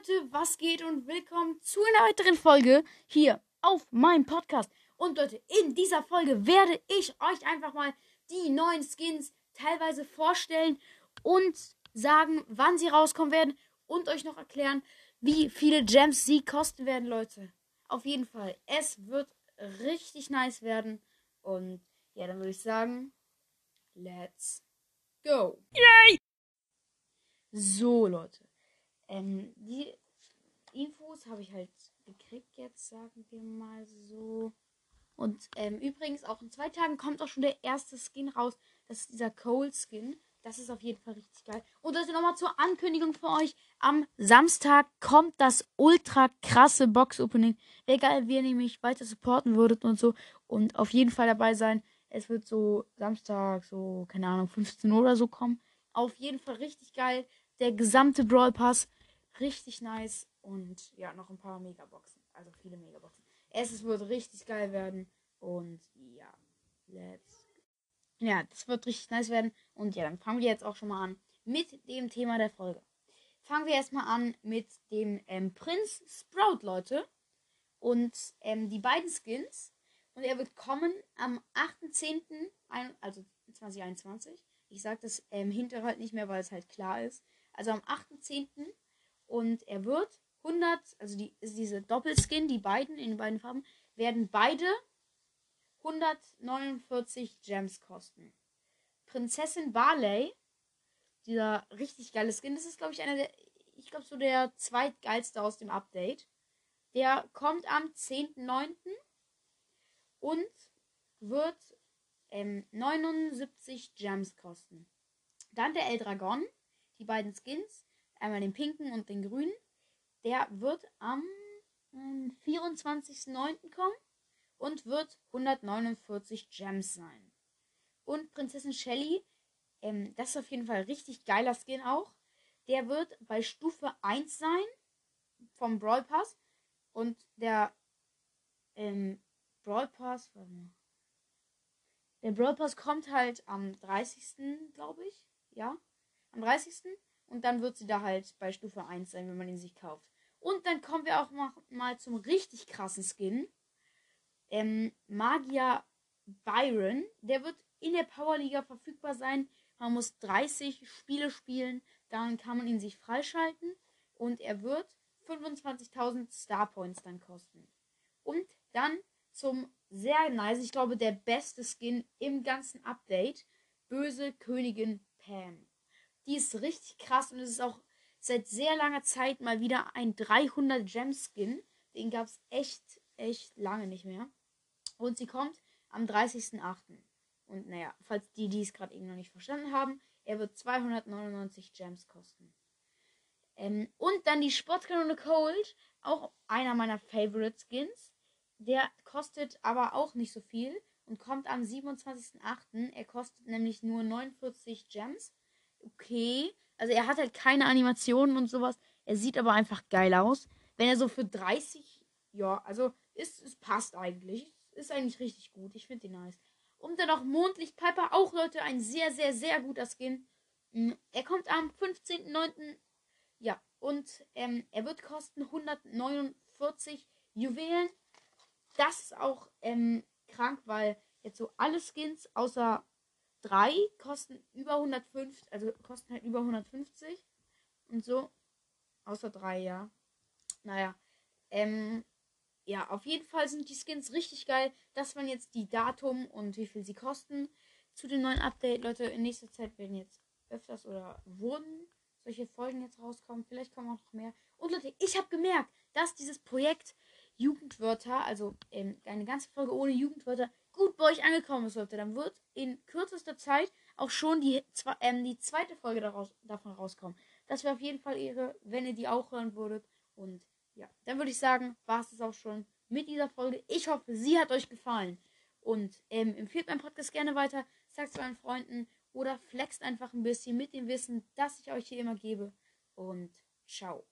Leute, was geht und willkommen zu einer weiteren Folge hier auf meinem Podcast. Und Leute, in dieser Folge werde ich euch einfach mal die neuen Skins teilweise vorstellen und sagen, wann sie rauskommen werden und euch noch erklären, wie viele Gems sie kosten werden, Leute. Auf jeden Fall, es wird richtig nice werden und ja, dann würde ich sagen, let's go. Yay! So, Leute. Ähm, die Infos habe ich halt gekriegt jetzt, sagen wir mal so. Und ähm, übrigens, auch in zwei Tagen kommt auch schon der erste Skin raus. Das ist dieser Cold Skin. Das ist auf jeden Fall richtig geil. Und das nochmal zur Ankündigung für euch. Am Samstag kommt das ultra krasse Box-Opening. Geil, wenn ihr mich weiter supporten würdet und so. Und auf jeden Fall dabei sein. Es wird so Samstag, so, keine Ahnung, 15 Uhr oder so kommen. Auf jeden Fall richtig geil. Der gesamte Brawl Pass richtig nice. Und ja, noch ein paar Megaboxen. Also viele Megaboxen. Es wird richtig geil werden. Und ja, let's. Ja, das wird richtig nice werden. Und ja, dann fangen wir jetzt auch schon mal an mit dem Thema der Folge. Fangen wir erstmal an mit dem ähm, Prinz Sprout, Leute. Und ähm, die beiden Skins. Und er wird kommen am 8.10., also 2021. Ich sage das ähm, hinterher halt nicht mehr, weil es halt klar ist. Also am 8.10. Und er wird 100, also die, diese Doppelskin, die beiden in beiden Farben, werden beide 149 Gems kosten. Prinzessin Barley, dieser richtig geile Skin, das ist glaube ich einer der, ich glaube so der zweitgeilste aus dem Update. Der kommt am 10.9. und wird ähm, 79 Gems kosten. Dann der El Dragon, die beiden Skins, einmal den pinken und den grünen. Der wird am ähm, 24.09. kommen und wird 149 Gems sein. Und Prinzessin Shelly, ähm, das ist auf jeden Fall richtig geiler Skin auch. Der wird bei Stufe 1 sein vom Brawl Pass. Und der ähm, Brawl Pass, warte mal. Der Brawl Pass kommt halt am 30. glaube ich. Ja. Am 30. Und dann wird sie da halt bei Stufe 1 sein, wenn man ihn sich kauft. Und dann kommen wir auch mal, zum richtig krassen Skin. Ähm, Magier Byron. Der wird in der Powerliga verfügbar sein. Man muss 30 Spiele spielen. Dann kann man ihn sich freischalten. Und er wird 25.000 Star Points dann kosten. Und dann zum sehr nice, ich glaube der beste Skin im ganzen Update. Böse Königin Pam. Die ist richtig krass und es ist auch seit sehr langer Zeit mal wieder ein 300 Gem Skin. Den gab es echt, echt lange nicht mehr. Und sie kommt am 30.08. Und naja, falls die, die es gerade eben noch nicht verstanden haben, er wird 299 Gems kosten. Ähm, und dann die Sportkanone Cold, auch einer meiner Favorite Skins. Der kostet aber auch nicht so viel und kommt am 27.08. Er kostet nämlich nur 49 Gems okay. Also er hat halt keine Animationen und sowas. Er sieht aber einfach geil aus. Wenn er so für 30, ja, also ist, es passt eigentlich. Ist eigentlich richtig gut. Ich finde ihn nice. Und dann noch Mondlicht Piper, auch Leute, ein sehr, sehr, sehr guter Skin. Mm, er kommt am 15.09. Ja, und ähm, er wird kosten 149 Juwelen. Das ist auch ähm, krank, weil jetzt so alle Skins außer drei kosten über 150, also kosten halt über 150 und so. Außer drei, ja. Naja. Ähm, ja, auf jeden Fall sind die Skins richtig geil. Das waren jetzt die Datum und wie viel sie kosten. Zu dem neuen Update, Leute, in nächster Zeit werden jetzt öfters oder wurden solche Folgen jetzt rauskommen. Vielleicht kommen auch noch mehr. Und Leute, ich habe gemerkt, dass dieses Projekt Jugendwörter, also ähm, eine ganze Folge ohne Jugendwörter, bei euch angekommen ist, Leute, dann wird in kürzester Zeit auch schon die, ähm, die zweite Folge daraus, davon rauskommen. Das wäre auf jeden Fall Ehre, wenn ihr die auch hören würdet. Und ja, dann würde ich sagen, war es auch schon mit dieser Folge. Ich hoffe, sie hat euch gefallen. Und ähm, empfiehlt meinen Podcast gerne weiter, sagt es euren Freunden oder flext einfach ein bisschen mit dem Wissen, das ich euch hier immer gebe. Und ciao.